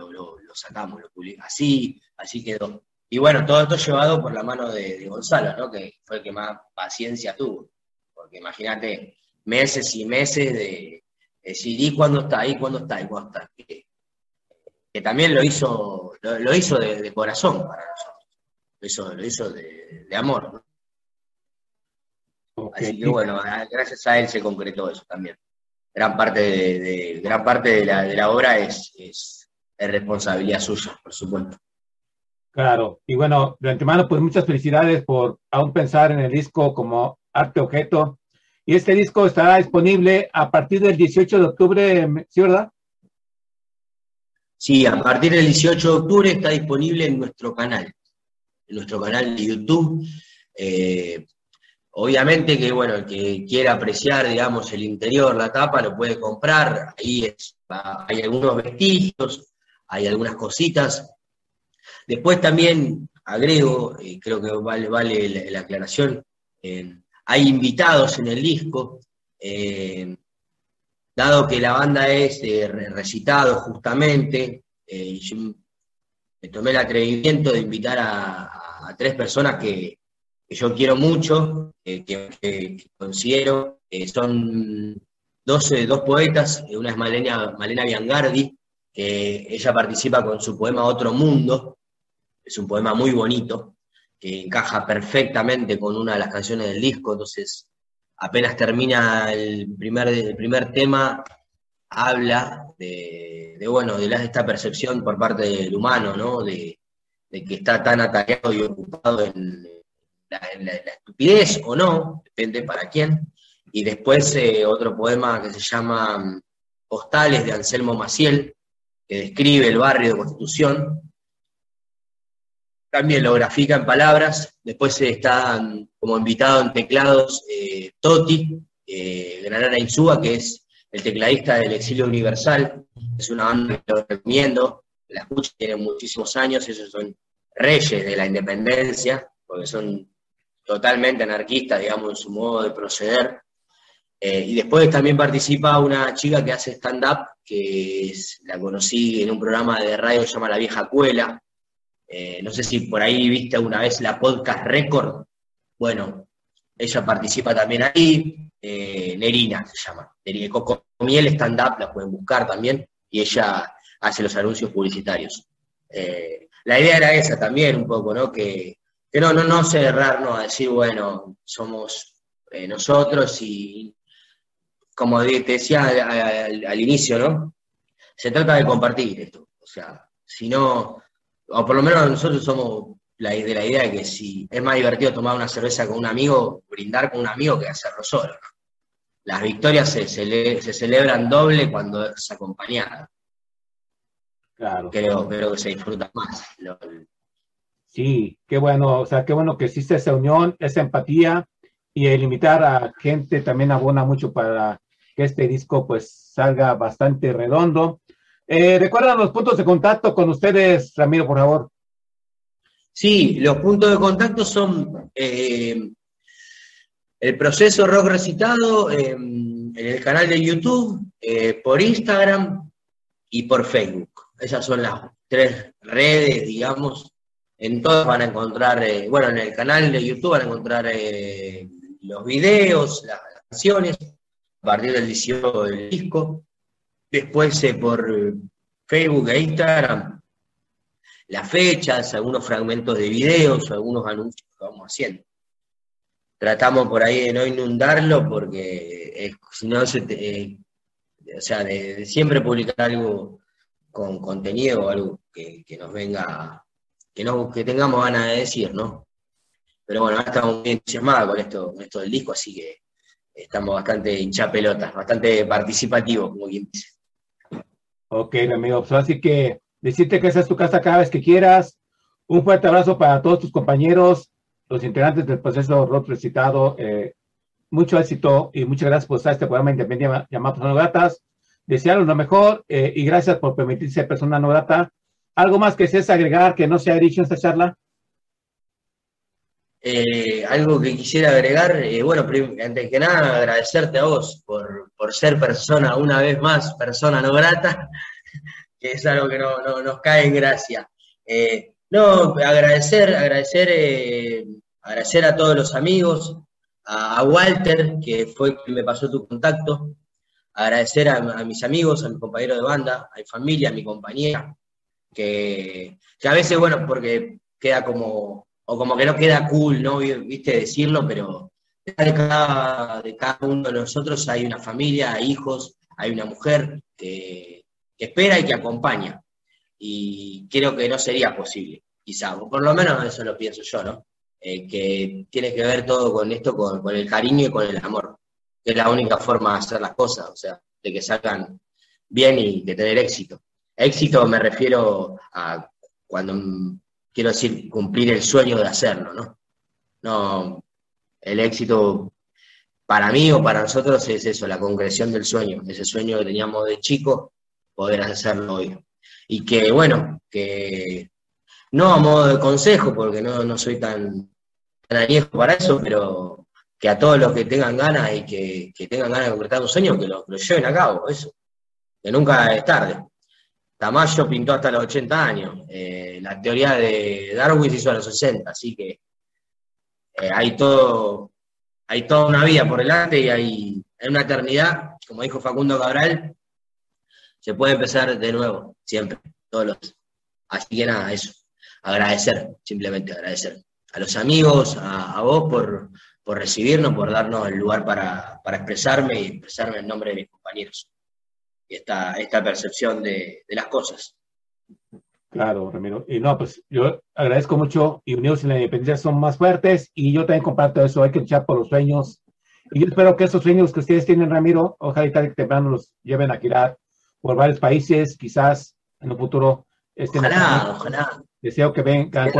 B: sacamos, lo publicamos, así, así quedó. Y bueno, todo esto llevado por la mano de, Gonzalo, ¿no? que fue el que más paciencia tuvo. Porque imagínate, meses y meses de decir, ¿y cuándo está? ¿Y cuándo está? ¿Y cuándo está? Que, también lo hizo, lo, hizo de, corazón para nosotros. Lo hizo, de, amor. Así que bueno, gracias a él se concretó eso también. Gran parte de, gran parte de la, obra es, es responsabilidad suya, por supuesto.
D: Claro, y bueno, de antemano, pues muchas felicidades por aún pensar en el disco como arte objeto. Y este disco estará disponible a partir del 18 de octubre, ¿sí, verdad?
B: Sí, a partir del 18 de octubre está disponible en nuestro canal, en nuestro canal de YouTube. Eh, obviamente que, bueno, el que quiera apreciar, digamos, el interior, la tapa, lo puede comprar. Ahí hay algunos vestigios, hay algunas cositas Después también agrego, y creo que vale, vale la, aclaración, eh, hay invitados en el disco, eh, dado que la banda es eh, recitado justamente, yo me tomé el atrevimiento de invitar a, tres personas que, yo quiero mucho, que, considero que son dos, dos poetas, una es Malena, Malena Biangardi, que ella participa con su poema Otro Mundo, es un poema muy bonito, que encaja perfectamente con una de las canciones del disco, entonces apenas termina el primer, primer tema, habla de, bueno, de esta percepción por parte del humano, ¿no? De, que está tan atacado y ocupado en la, estupidez o no, depende para quién. Y después eh, otro poema que se llama mm, Postales de Anselmo Maciel, que describe el barrio de Constitución, también lo grafica en palabras. Después está como invitado en teclados eh, Toti, eh, Granada Insúa, que es el tecladista del Exilio Universal. Es una banda que lo recomiendo. La escucha tiene muchísimos años. Ellos son reyes de la independencia, porque son totalmente anarquistas, digamos, en su modo de proceder. Eh, y después también participa una chica que hace stand-up, que la conocí en un programa de radio que se llama La Vieja Cuela, eh, no sé si por ahí viste alguna vez la podcast Record. Bueno, ella participa también ahí. Eh, Nerina se llama. Nerina Coco Miel Stand Up, la pueden buscar también. Y ella hace los anuncios publicitarios. Eh, la idea era esa también, un poco, ¿no? Que, no, no, no cerrarnos a decir, bueno, somos nosotros y, como te decía al, al inicio, ¿no? Se trata de compartir esto. O sea, si no, o por lo menos nosotros somos la, de la idea de que si es más divertido tomar una cerveza con un amigo, brindar con un amigo que hacerlo solo. Las victorias se, se, celebran doble cuando es acompañada. Claro. Creo, creo que se disfruta más.
D: Sí, qué bueno, o sea, qué bueno que existe esa unión, esa empatía y el invitar a gente también abona mucho para que este disco pues salga bastante redondo. Eh, ¿Recuerdan los puntos de contacto con ustedes, Ramiro, por favor?
B: Sí, los puntos de contacto son eh, el proceso rock recitado en el canal de YouTube, eh, por Instagram y por Facebook. Esas son las tres redes, digamos, En todas van a encontrar, eh, bueno, en el canal de YouTube van a encontrar eh, los videos, las, canciones, a partir del 18 del disco. Después eh, por Facebook e Instagram, las fechas, algunos fragmentos de videos, algunos anuncios que vamos haciendo. Tratamos por ahí de no inundarlo porque si no se o sea, de, siempre publicar algo con contenido o algo que, nos venga, que, no, que tengamos ganas de decir, ¿no? Pero bueno, ahora estamos muy entusiasmados con esto, con esto del disco, así que estamos bastante hincha pelotas, bastante participativos, como quien dice.
D: Ok, amigo, pues así que decirte que esa es tu casa cada vez que quieras. Un fuerte abrazo para todos tus compañeros, los integrantes del proceso rock recitado. Eh, mucho éxito y muchas gracias por estar este programa independiente llamado Personas No Gratas. Desearos lo mejor eh, y gracias por permitirse persona no grata. ¿Algo más que es agregar que no se ha dicho en esta charla?
B: Eh, algo que quisiera agregar, eh, bueno, antes que nada agradecerte a vos por, por, ser persona, una vez más, persona no grata, que es algo que no, no nos cae en gracia. no, agradecer, agradecer, agradecer a todos los amigos, a, Walter, que fue quien me pasó tu contacto, agradecer a, mis amigos, a mis compañeros de banda, a mi familia, a mi compañera, que, a veces, bueno, porque queda como, o como que no queda cool, ¿no? Viste, decirlo, pero de cada, de cada uno de nosotros hay una familia, hay hijos, hay una mujer que, espera y que acompaña. Y creo que no sería posible, quizá, o por lo menos eso lo pienso yo, ¿no? Eh, que tiene que ver todo con esto, con, el cariño y con el amor, que es la única forma de hacer las cosas, o sea, de que salgan bien y de tener éxito. Éxito me refiero a cuando quiero decir cumplir el sueño de hacerlo, ¿no? No, el éxito para mí o para nosotros es eso, la concreción del sueño, ese sueño que teníamos de chico, poder hacerlo hoy. Y que, bueno, que no a modo de consejo, porque no, soy tan, tan para eso, pero que a todos los que tengan ganas y que, tengan ganas de concretar un sueño, que lo, lleven a cabo, eso. Que nunca es tarde. Tamayo pintó hasta los 80 años. Eh, la teoría de Darwin se hizo a los 60, así que eh, hay todo, hay toda una vida por delante y hay, una eternidad, como dijo Facundo Cabral, se puede empezar de nuevo, siempre, todos los. Así que nada, eso agradecer, simplemente agradecer a los amigos, a, vos por, recibirnos, por darnos el lugar para, expresarme y expresarme en nombre de mis compañeros. Y esta, esta percepción de, las cosas.
D: Claro, Ramiro. Y no, pues yo agradezco mucho y Unidos en la Independencia son más fuertes y yo también comparto eso, hay que luchar por los sueños. Y yo espero que esos sueños que ustedes tienen, Ramiro, ojalá que temprano los lleven a girar por varios países, quizás en un futuro estén
B: ojalá, ojalá.
D: Deseo que vengan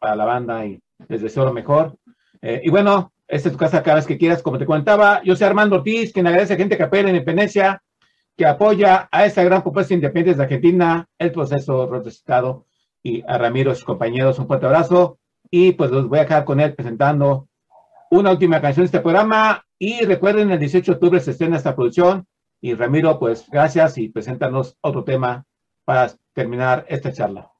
D: para la banda y les deseo lo mejor. Eh, y bueno, esta es tu casa cada vez que quieras, como te comentaba. Yo soy Armando Ortiz, quien agradece a gente que apoya la independencia, que apoya a esta gran propuesta independiente de Argentina, el proceso rotestado y a Ramiro sus compañeros un fuerte abrazo. Y pues los voy a dejar con él presentando una última canción de este programa. Y recuerden, el 18 de octubre se estrena esta producción. Y Ramiro, pues gracias y preséntanos otro tema para terminar esta charla.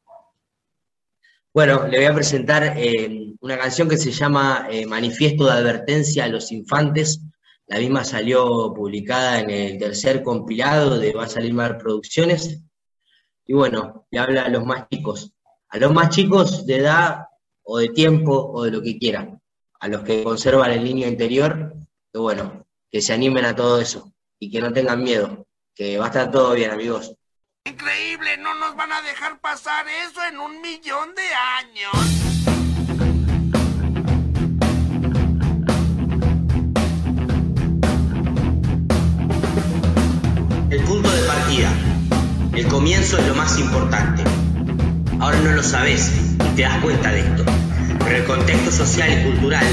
B: Bueno, le voy a presentar eh, una canción que se llama eh, Manifiesto de Advertencia a los Infantes. La misma salió publicada en el tercer compilado de Va a salir mal Producciones. Y bueno, le habla a los más chicos, a los más chicos de edad o de tiempo o de lo que quieran, a los que conservan el niño interior, que bueno, que se animen a todo eso y que no tengan miedo, que va a estar todo bien, amigos.
A: Increíble, no nos van a dejar pasar eso en un millón de años.
B: Partida. El comienzo es lo más importante. Ahora no lo sabes y te das cuenta de esto. Pero el contexto social y cultural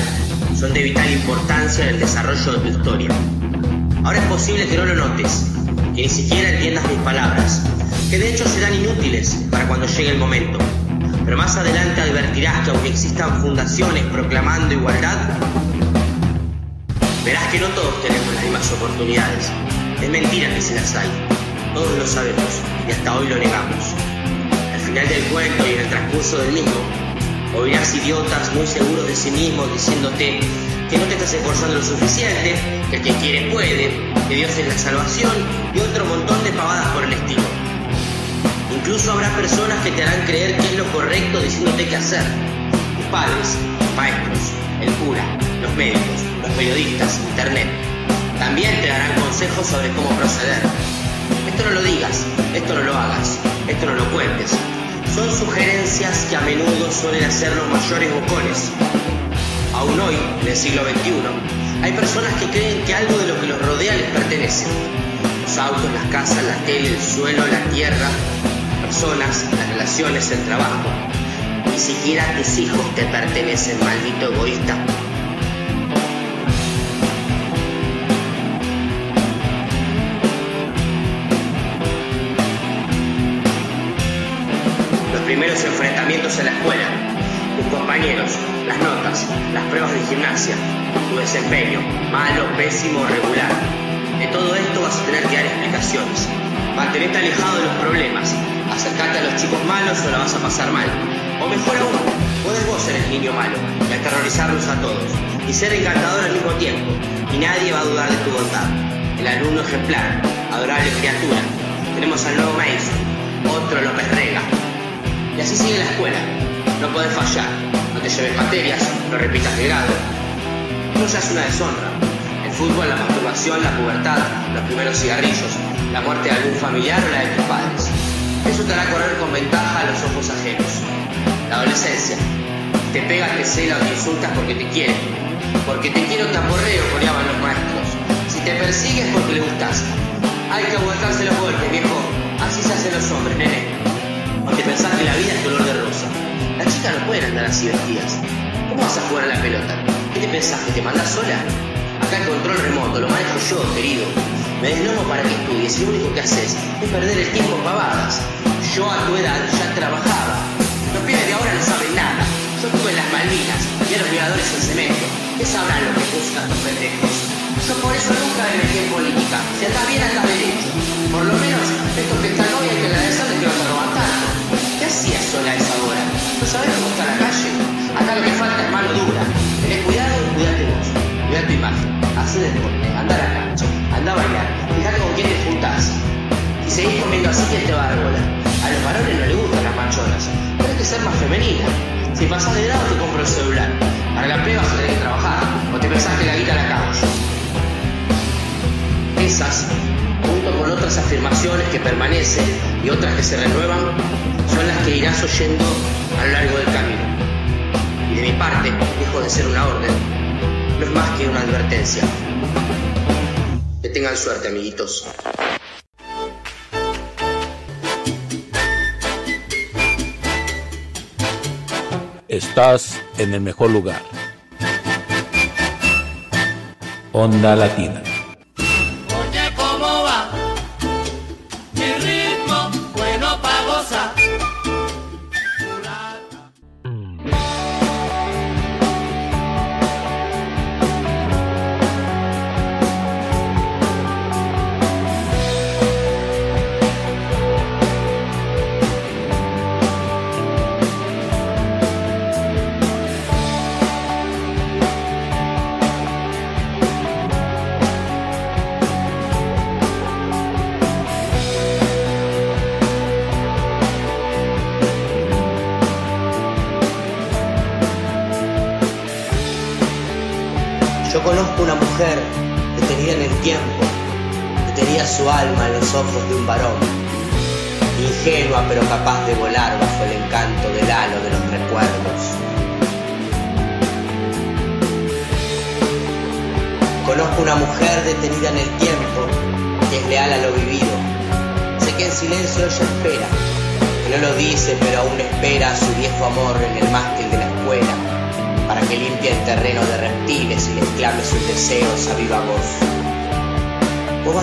B: son de vital importancia en el desarrollo de tu historia. Ahora es posible que no lo notes, que ni siquiera entiendas mis palabras, que de hecho serán inútiles para cuando llegue el momento. Pero más adelante advertirás que aunque existan fundaciones proclamando igualdad, verás que no todos tenemos las mismas oportunidades. Es mentira que se las hay. Todos lo sabemos y hasta hoy lo negamos. Al final del cuento y en el transcurso del mismo, Oirás idiotas muy seguros de sí mismos diciéndote que no te estás esforzando lo suficiente, que el que quiere puede, que Dios es la salvación y otro montón de pavadas por el estilo. Incluso habrá personas que te harán creer que es lo correcto diciéndote qué hacer. Tus padres, maestros, el cura, los médicos, los periodistas, internet. También te darán consejos sobre cómo proceder. Esto no lo digas, esto no lo hagas, esto no lo cuentes. Son sugerencias que a menudo suelen hacer los mayores bocones. Aún hoy, en el siglo XXI, hay personas que creen que algo de lo que los rodea les pertenece. Los autos, las casas, la tele, el suelo, la tierra, las personas, las relaciones, el trabajo. Ni siquiera tus hijos te pertenecen, maldito egoísta. Los enfrentamientos en la escuela, tus compañeros, las notas, las pruebas de gimnasia, tu desempeño, malo, pésimo regular. De todo esto vas a tener que dar explicaciones. Mantenerte alejado de los problemas, acercarte a los chicos malos o la vas a pasar mal. O mejor aún, puedes vos ser el niño malo y aterrorizarlos a todos, y ser encantador al mismo tiempo, y nadie va a dudar de tu bondad. El alumno ejemplar, adorable criatura. Tenemos al nuevo maestro, otro López Rega. Y así sigue la escuela. No podés fallar, no te lleves materias, no repitas de grado. No seas una deshonra. El fútbol, la masturbación, la pubertad, los primeros cigarrillos, la muerte de algún familiar o la de tus padres. Eso te hará correr con ventaja a los ojos ajenos. La adolescencia. Te pega, te cela o te insultas porque te quiere. Porque te quiero taporreo, coreaban los maestros. Si te persigues porque le gustas. Hay que aguantarse los golpes, viejo. Así se hacen los hombres, nene. Porque pensás que la vida es color de rosa. Las chicas no pueden andar así vestidas. ¿Cómo vas a jugar a la pelota? ¿Qué te pensás? ¿Que te mandás sola? Acá el control remoto lo manejo yo, querido. Me deslomo para que estudies y lo único que haces es perder el tiempo en pavadas. Yo a tu edad ya trabajaba. Los pibes de ahora no saben nada. Yo estuve en las Malvinas y a los violadores en cemento. ¿Qué sabrán lo que buscan estos pendejos? Yo por eso nunca me metí en política. Si andás bien, andás derecho. Por lo menos, estos que están hoy hay que agradecerles que no te roban tanto. ¿Qué hacías sola a esa hora? ¿No sabés cómo está la calle? Acá lo que falta es mano dura. Tenés cuidado y cuidate vos. Cuidá tu imagen. Hacé deporte. Andá a la cancha. Andá a bailar. Fijate con quién te juntás. Si seguís comiendo así, ¿quién te va a dar bola? A los varones no les gustan las machonas. Tienes que ser más femenina. Si pasás de grado, te compro el celular. Para la prueba vas a tener que trabajar. O te pensás que la guita la cago. Esas, junto con otras afirmaciones que permanecen y otras que se renuevan, son las que irás oyendo a lo largo del camino. Y de mi parte, dejo de ser una orden, no es más que una advertencia. Que tengan suerte, amiguitos.
C: Estás en el mejor lugar. Onda Latina.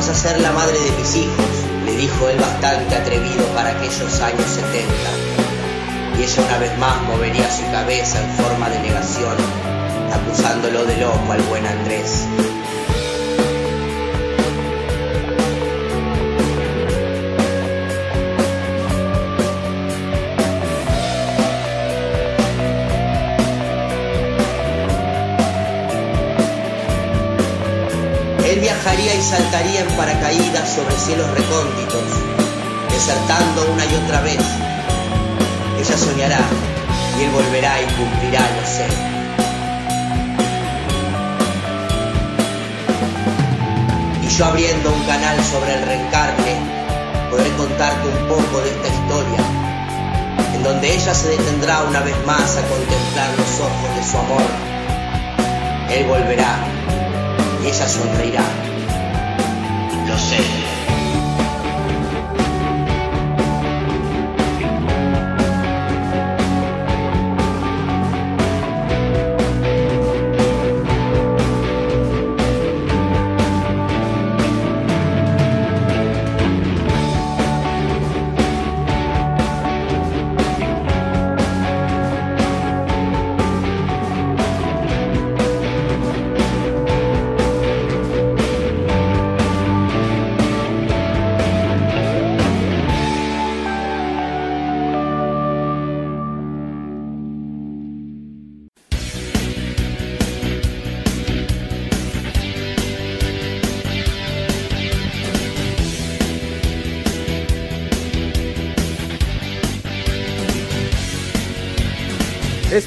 B: Vas a ser la madre de mis hijos, le dijo él bastante atrevido para aquellos años 70. Y ella una vez más movería su cabeza en forma de negación, acusándolo de loco al buen Andrés. Volaría y saltaría en paracaídas sobre cielos recónditos, desertando una y otra vez. Ella soñará y él volverá y cumplirá, lo sé. Y yo abriendo un canal sobre el reencarne, podré contarte un poco de esta historia, en donde ella se detendrá una vez más a contemplar los ojos de su amor. Él volverá y ella sonreirá. Lo